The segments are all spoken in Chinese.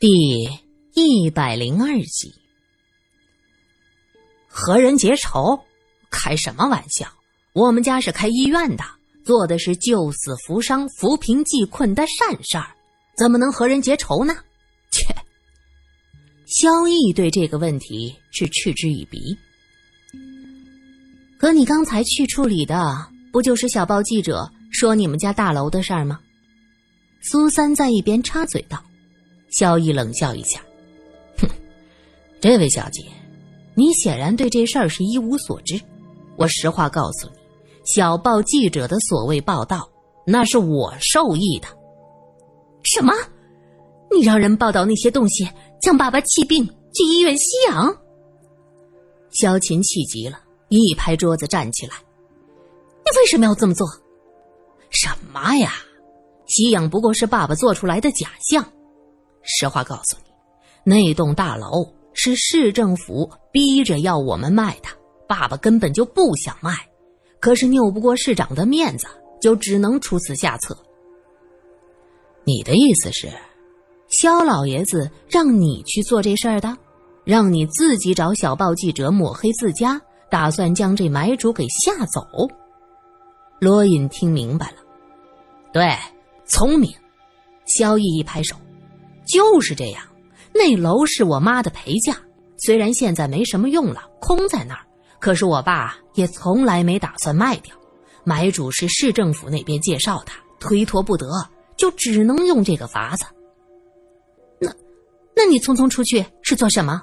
第一百零二集，和人结仇？开什么玩笑！我们家是开医院的，做的是救死扶伤、扶贫济困的善事儿，怎么能和人结仇呢？切！萧毅对这个问题是嗤之以鼻。可你刚才去处理的，不就是小报记者说你们家大楼的事儿吗？苏三在一边插嘴道。萧逸冷笑一下，哼，这位小姐，你显然对这事儿是一无所知。我实话告诉你，小报记者的所谓报道，那是我授意的。什么？你让人报道那些东西，将爸爸气病去医院吸氧？萧琴气急了，一拍桌子站起来：“你为什么要这么做？什么呀？吸氧不过是爸爸做出来的假象。”实话告诉你，那栋大楼是市政府逼着要我们卖的，爸爸根本就不想卖，可是拗不过市长的面子，就只能出此下策。你的意思是，肖老爷子让你去做这事儿的，让你自己找小报记者抹黑自家，打算将这买主给吓走？罗隐听明白了，对，聪明。萧毅一拍手。就是这样，那楼是我妈的陪嫁，虽然现在没什么用了，空在那儿，可是我爸也从来没打算卖掉。买主是市政府那边介绍的，推脱不得，就只能用这个法子。那，那你匆匆出去是做什么？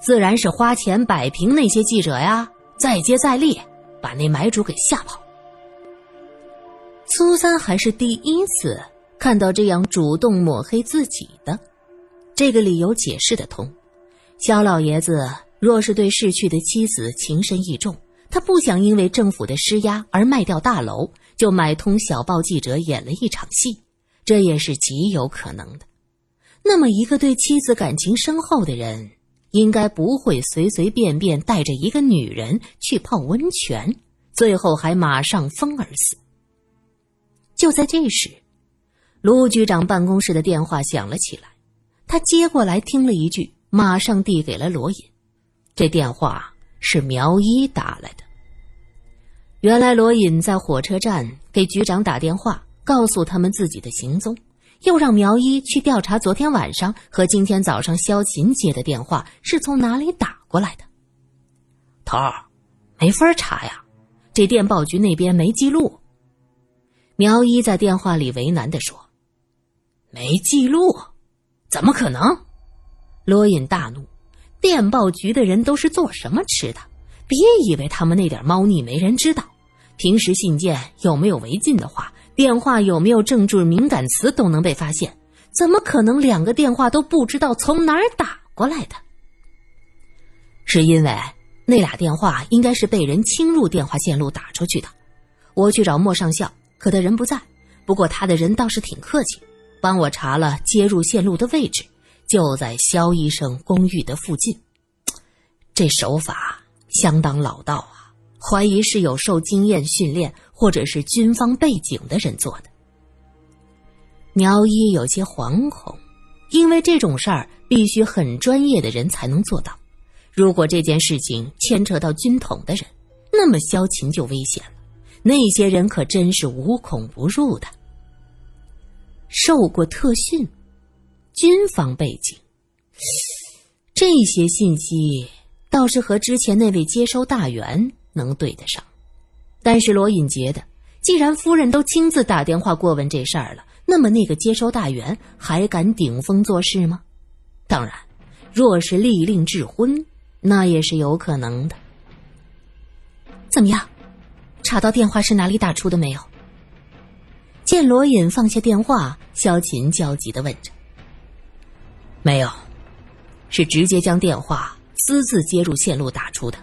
自然是花钱摆平那些记者呀，再接再厉，把那买主给吓跑。苏三还是第一次。看到这样主动抹黑自己的，这个理由解释得通。肖老爷子若是对逝去的妻子情深意重，他不想因为政府的施压而卖掉大楼，就买通小报记者演了一场戏，这也是极有可能的。那么，一个对妻子感情深厚的人，应该不会随随便便带着一个女人去泡温泉，最后还马上疯而死。就在这时。卢局长办公室的电话响了起来，他接过来听了一句，马上递给了罗隐。这电话是苗一打来的。原来罗隐在火车站给局长打电话，告诉他们自己的行踪，又让苗一去调查昨天晚上和今天早上萧琴接的电话是从哪里打过来的。头儿，没法查呀，这电报局那边没记录。苗一在电话里为难地说。没记录，怎么可能？罗隐大怒，电报局的人都是做什么吃的？别以为他们那点猫腻没人知道。平时信件有没有违禁的话，电话有没有政治敏感词都能被发现。怎么可能两个电话都不知道从哪儿打过来的？是因为那俩电话应该是被人侵入电话线路打出去的。我去找莫上校，可他人不在。不过他的人倒是挺客气。帮我查了接入线路的位置，就在肖医生公寓的附近。这手法相当老道啊，怀疑是有受经验训练或者是军方背景的人做的。苗一有些惶恐，因为这种事儿必须很专业的人才能做到。如果这件事情牵扯到军统的人，那么萧琴就危险了。那些人可真是无孔不入的。受过特训，军方背景，这些信息倒是和之前那位接收大员能对得上。但是罗隐觉得，既然夫人都亲自打电话过问这事儿了，那么那个接收大员还敢顶风作事吗？当然，若是立令智昏，那也是有可能的。怎么样，查到电话是哪里打出的没有？见罗隐放下电话，萧琴焦急的问着：“没有，是直接将电话私自接入线路打出的。”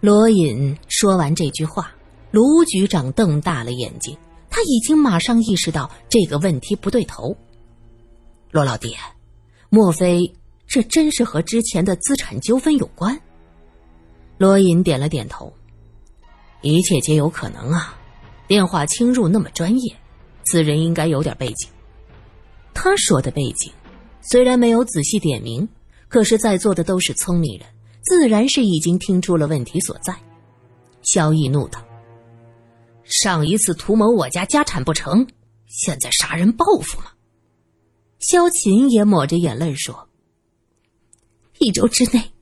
罗隐说完这句话，卢局长瞪大了眼睛，他已经马上意识到这个问题不对头。罗老弟，莫非这真是和之前的资产纠纷有关？罗隐点了点头：“一切皆有可能啊。”电话侵入那么专业，此人应该有点背景。他说的背景，虽然没有仔细点名，可是，在座的都是聪明人，自然是已经听出了问题所在。萧逸怒道：“上一次图谋我家家产不成，现在杀人报复吗？”萧琴也抹着眼泪说：“一周之内，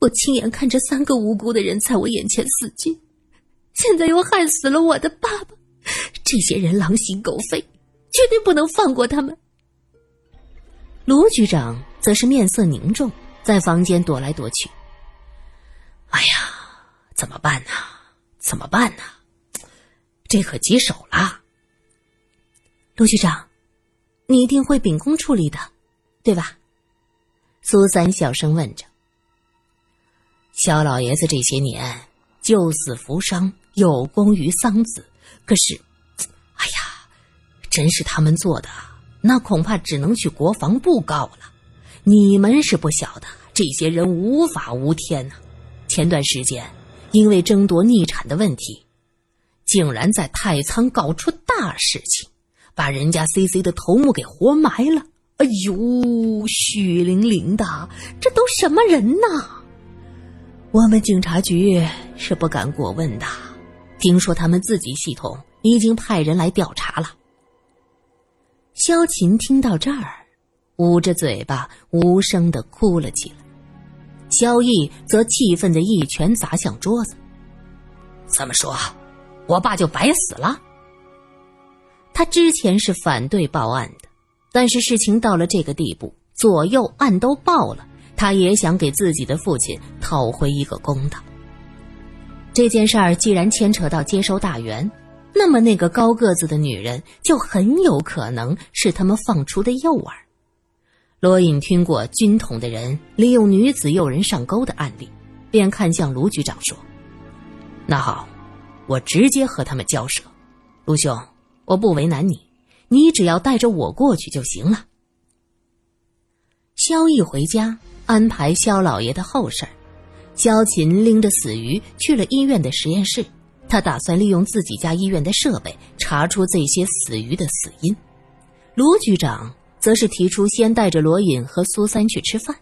我亲眼看着三个无辜的人在我眼前死去，现在又害死了我的爸爸，这些人狼心狗肺。”绝对不能放过他们。卢局长则是面色凝重，在房间躲来躲去。哎呀，怎么办呢？怎么办呢？这可棘手了。卢局长，你一定会秉公处理的，对吧？苏三小声问着。肖老爷子这些年救死扶伤，有功于桑梓，可是。哎呀真是他们做的，那恐怕只能去国防部告了。你们是不晓得，这些人无法无天呐。前段时间，因为争夺逆产的问题，竟然在太仓搞出大事情，把人家 C C 的头目给活埋了。哎呦，血淋淋的，这都什么人呐？我们警察局是不敢过问的。听说他们自己系统已经派人来调查了。萧琴听到这儿，捂着嘴巴无声的哭了起来。萧毅则气愤的一拳砸向桌子：“这么说，我爸就白死了？”他之前是反对报案的，但是事情到了这个地步，左右案都报了，他也想给自己的父亲讨回一个公道。这件事儿既然牵扯到接收大员。那么，那个高个子的女人就很有可能是他们放出的诱饵。罗隐听过军统的人利用女子诱人上钩的案例，便看向卢局长说：“那好，我直接和他们交涉。卢兄，我不为难你，你只要带着我过去就行了。”萧毅回家安排萧老爷的后事儿萧琴拎着死鱼去了医院的实验室。他打算利用自己家医院的设备查出这些死鱼的死因。卢局长则是提出先带着罗隐和苏三去吃饭，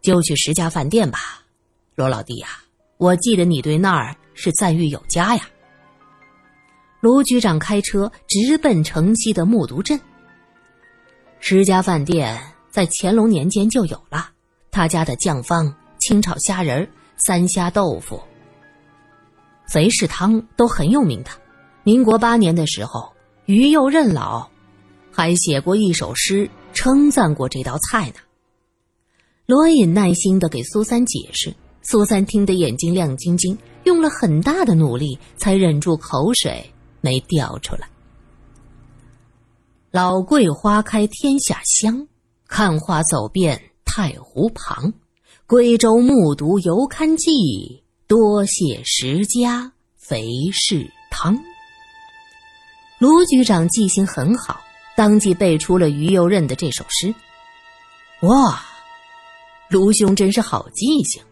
就去十家饭店吧。罗老弟呀，我记得你对那儿是赞誉有加呀。卢局长开车直奔城西的木渎镇。十家饭店在乾隆年间就有了，他家的酱方、清炒虾仁、三虾豆腐。肥氏汤都很有名的。民国八年的时候，于右任老还写过一首诗，称赞过这道菜呢。罗隐耐心的给苏三解释，苏三听得眼睛亮晶晶，用了很大的努力才忍住口水没掉出来。老桂花开天下香，看花走遍太湖旁，贵州木渎犹堪记。多谢石家肥氏汤。卢局长记性很好，当即背出了于右任的这首诗。哇，卢兄真是好记性！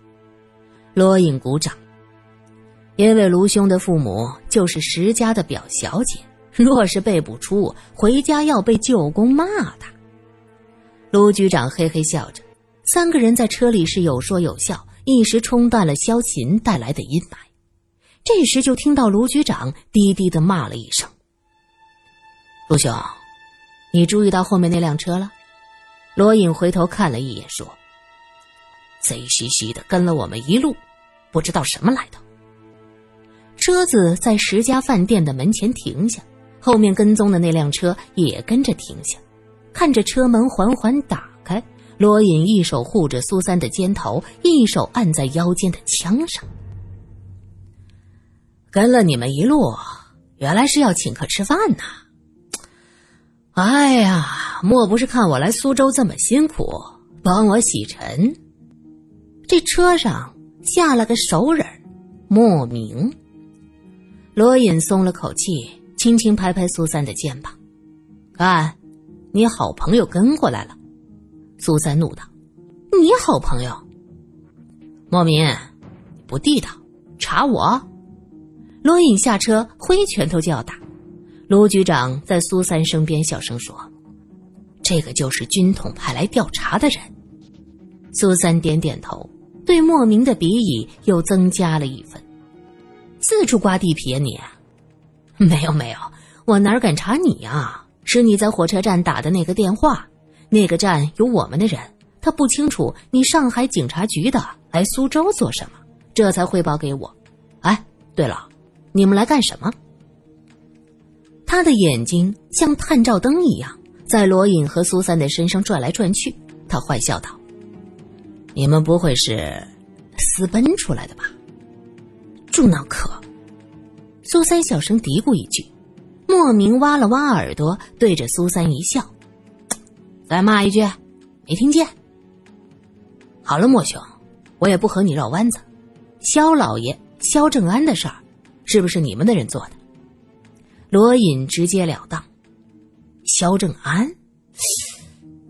罗隐鼓掌，因为卢兄的父母就是石家的表小姐，若是背不出，回家要被舅公骂的。卢局长嘿嘿笑着，三个人在车里是有说有笑。一时冲淡了萧琴带来的阴霾，这时就听到卢局长低低的骂了一声：“卢兄，你注意到后面那辆车了？”罗隐回头看了一眼，说：“贼兮兮的跟了我们一路，不知道什么来头。”车子在十家饭店的门前停下，后面跟踪的那辆车也跟着停下，看着车门缓缓打开。罗隐一手护着苏三的肩头，一手按在腰间的枪上。跟了你们一路，原来是要请客吃饭呐！哎呀，莫不是看我来苏州这么辛苦，帮我洗尘？这车上下了个熟人，莫名。罗隐松了口气，轻轻拍拍苏三的肩膀：“看，你好朋友跟过来了。”苏三怒道：“你好朋友，莫名，不地道，查我！”罗隐下车，挥拳头就要打。卢局长在苏三身边小声说：“这个就是军统派来调查的人。苏三点点头，对莫名的鄙夷又增加了一分。四处刮地皮啊你！没有没有，我哪敢查你呀？是你在火车站打的那个电话，那个站有我们的人，他不清楚你上海警察局的来苏州做什么，这才汇报给我。哎，对了，你们来干什么？他的眼睛像探照灯一样，在罗隐和苏三的身上转来转去。他坏笑道：“你们不会是私奔出来的吧？”朱脑壳。苏三小声嘀咕一句，莫名挖了挖耳朵，对着苏三一笑：“再骂一句，没听见？好了，莫兄，我也不和你绕弯子。肖老爷肖正安的事儿，是不是你们的人做的？”罗隐直截了当：“肖正安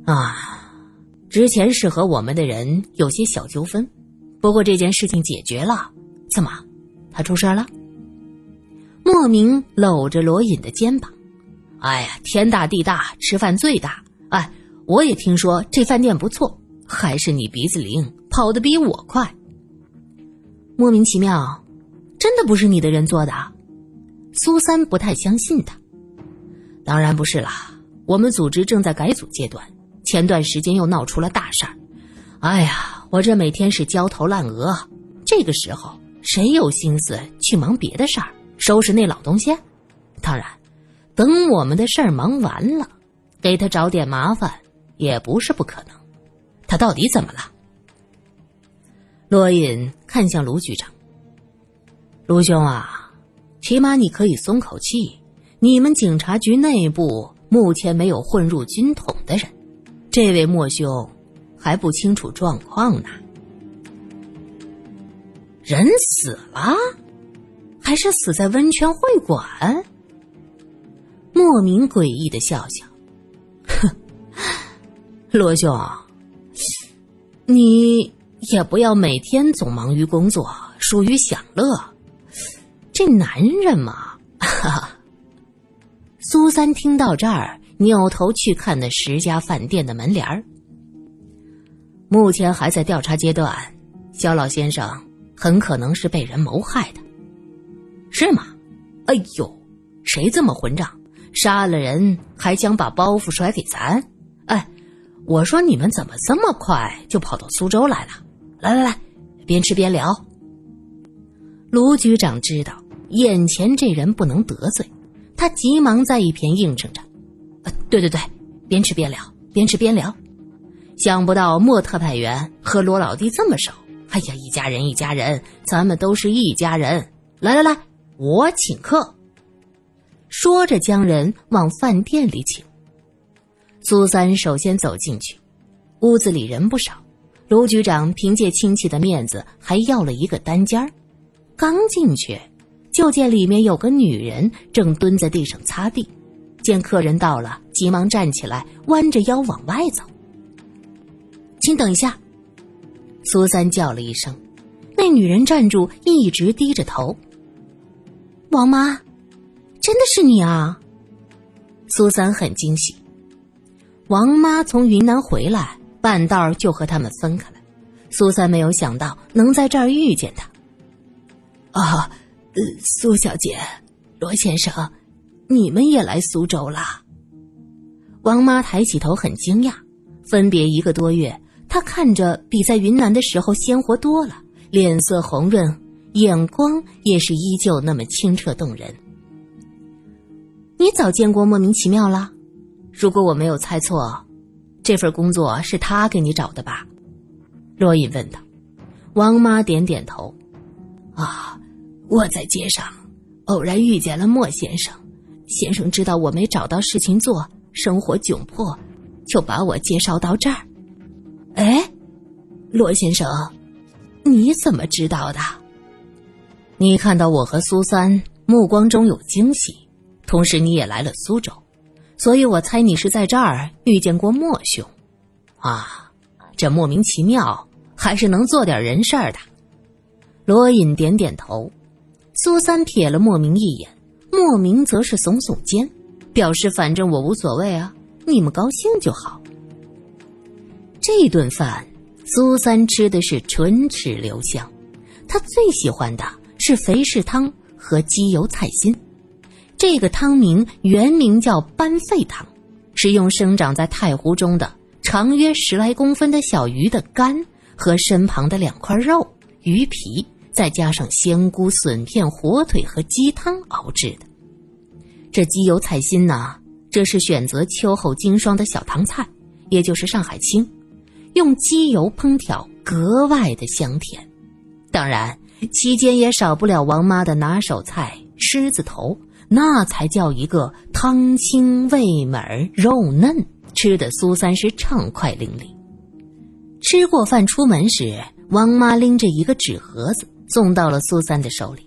啊，之前是和我们的人有些小纠纷，不过这件事情解决了。怎么，他出事了？”莫名搂着罗隐的肩膀：“哎呀，天大地大，吃饭最大。哎，我也听说这饭店不错，还是你鼻子灵，跑得比我快。莫名其妙，真的不是你的人做的？”苏三不太相信他，当然不是啦。我们组织正在改组阶段，前段时间又闹出了大事儿。哎呀，我这每天是焦头烂额。这个时候谁有心思去忙别的事儿，收拾那老东西？当然，等我们的事儿忙完了，给他找点麻烦也不是不可能。他到底怎么了？罗隐看向卢局长，卢兄啊。起码你可以松口气，你们警察局内部目前没有混入军统的人。这位莫兄还不清楚状况呢。人死了，还是死在温泉会馆？莫名诡异的笑笑，罗兄，你也不要每天总忙于工作，疏于享乐。这男人嘛，哈哈。苏三听到这儿，扭头去看那十家饭店的门帘儿。目前还在调查阶段，肖老先生很可能是被人谋害的，是吗？哎呦，谁这么混账，杀了人还想把包袱甩给咱？我说你们怎么这么快就跑到苏州来了？来来来，边吃边聊。卢局长知道。眼前这人不能得罪，他急忙在一边应承着：“，对对对，边吃边聊，边吃边聊。”想不到莫特派员和罗老弟这么熟，哎呀，一家人一家人，咱们都是一家人。来来来，我请客。说着，将人往饭店里请。苏三首先走进去，屋子里人不少，卢局长凭借亲戚的面子，还要了一个单间儿。刚进去。就见里面有个女人正蹲在地上擦地，见客人到了，急忙站起来，弯着腰往外走。请等一下，苏三叫了一声，那女人站住，一直低着头。王妈，真的是你啊！苏三很惊喜。王妈从云南回来，半道就和他们分开了。苏三没有想到能在这儿遇见他。啊。呃，苏小姐，罗先生，你们也来苏州了？王妈抬起头，很惊讶。分别一个多月，她看着比在云南的时候鲜活多了，脸色红润，眼光也是依旧那么清澈动人。你早见过莫名其妙了？如果我没有猜错，这份工作是他给你找的吧？罗隐问道。王妈点点头。啊。我在街上偶然遇见了莫先生，先生知道我没找到事情做，生活窘迫，就把我介绍到这儿。哎，罗先生，你怎么知道的？你看到我和苏三目光中有惊喜，同时你也来了苏州，所以我猜你是在这儿遇见过莫兄。啊，这莫名其妙，还是能做点人事儿的。罗隐点点头。苏三瞥了莫名一眼，莫名则是耸耸肩，表示反正我无所谓啊，你们高兴就好。这顿饭，苏三吃的是唇齿留香，他最喜欢的是肥柿汤和鸡油菜心。这个汤名原名叫斑肺汤，是用生长在太湖中的长约十来公分的小鱼的肝和身旁的两块肉鱼皮，再加上香菇、笋片、火腿和鸡汤熬制的。这鸡油菜心呢，这是选择秋后经霜的小汤菜，也就是上海青，用鸡油烹调，格外的香甜。当然，期间也少不了王妈的拿手菜狮子头。那才叫一个汤清味美肉嫩，吃的苏三是畅快淋漓。吃过饭出门时，王妈拎着一个纸盒子送到了苏三的手里。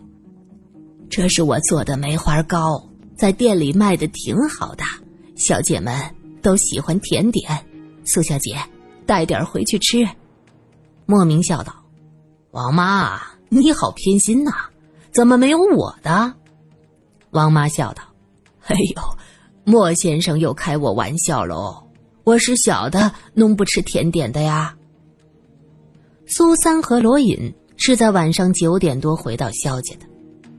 这是我做的梅花糕，在店里卖的挺好的，小姐们都喜欢甜点。苏小姐，带点回去吃。莫名笑道：“王妈，你好偏心呐，怎么没有我的？”王妈笑道：“哎呦，莫先生又开我玩笑喽！我是小的，弄不吃甜点的呀。”苏三和罗隐是在晚上九点多回到萧家的，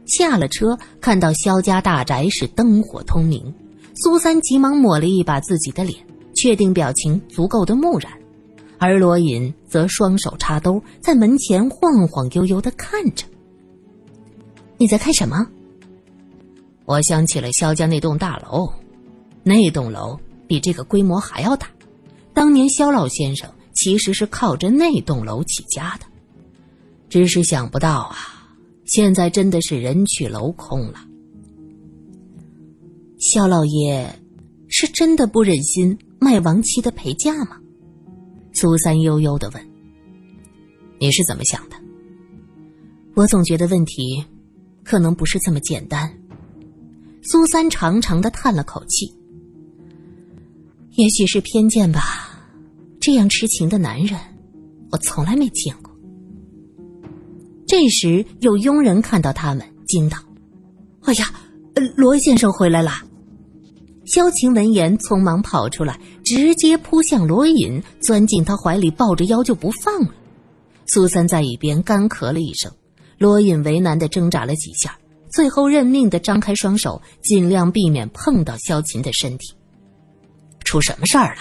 下了车看到萧家大宅是灯火通明，苏三急忙抹了一把自己的脸，确定表情足够的木然，而罗隐则双手插兜，在门前晃晃悠悠的看着。你在看什么？我想起了萧家那栋大楼，那栋楼比这个规模还要大。当年萧老先生其实是靠着那栋楼起家的，只是想不到啊，现在真的是人去楼空了。萧老爷是真的不忍心卖亡妻的陪嫁吗？苏三悠悠的问：“你是怎么想的？”我总觉得问题可能不是这么简单。苏三长长的叹了口气，也许是偏见吧。这样痴情的男人，我从来没见过。这时有佣人看到他们，惊道：“哎呀，呃罗先生回来了！”萧晴闻言，匆忙跑出来，直接扑向罗隐，钻进他怀里，抱着腰就不放了。苏三在一边干咳了一声，罗隐为难的挣扎了几下。最后认命的张开双手，尽量避免碰到萧琴的身体。出什么事儿了？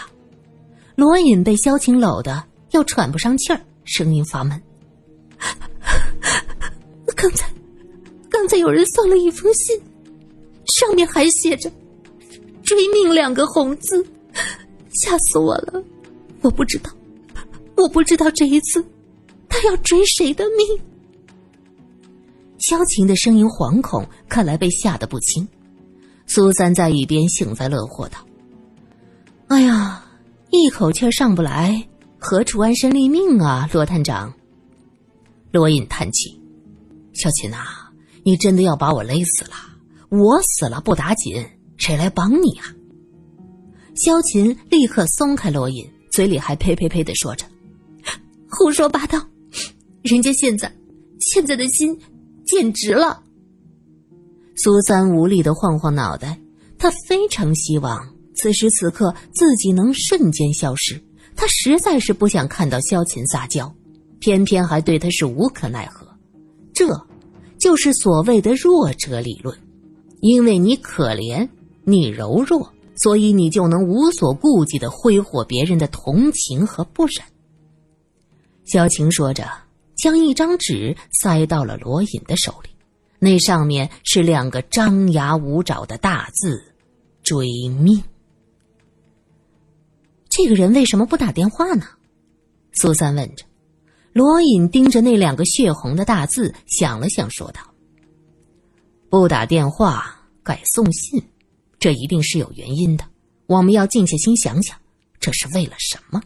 罗隐被萧晴搂的要喘不上气儿，声音发闷。刚才，刚才有人送了一封信，上面还写着“追命”两个红字，吓死我了！我不知道，我不知道这一次他要追谁的命。萧晴的声音惶恐，看来被吓得不轻。苏三在一边幸灾乐祸道：“哎呀，一口气上不来，何处安身立命啊，罗探长。”罗隐叹气：“萧琴呐，你真的要把我勒死了？我死了不打紧，谁来帮你啊？”萧琴立刻松开罗隐，嘴里还呸呸呸的说着：“胡说八道！人家现在，现在的心……”简直了！苏三无力的晃晃脑袋，他非常希望此时此刻自己能瞬间消失。他实在是不想看到萧琴撒娇，偏偏还对他是无可奈何。这，就是所谓的弱者理论。因为你可怜，你柔弱，所以你就能无所顾忌的挥霍别人的同情和不忍。萧晴说着。将一张纸塞到了罗隐的手里，那上面是两个张牙舞爪的大字“追命”。这个人为什么不打电话呢？苏三问着。罗隐盯着那两个血红的大字，想了想，说道：“不打电话，改送信，这一定是有原因的。我们要静下心想想，这是为了什么？”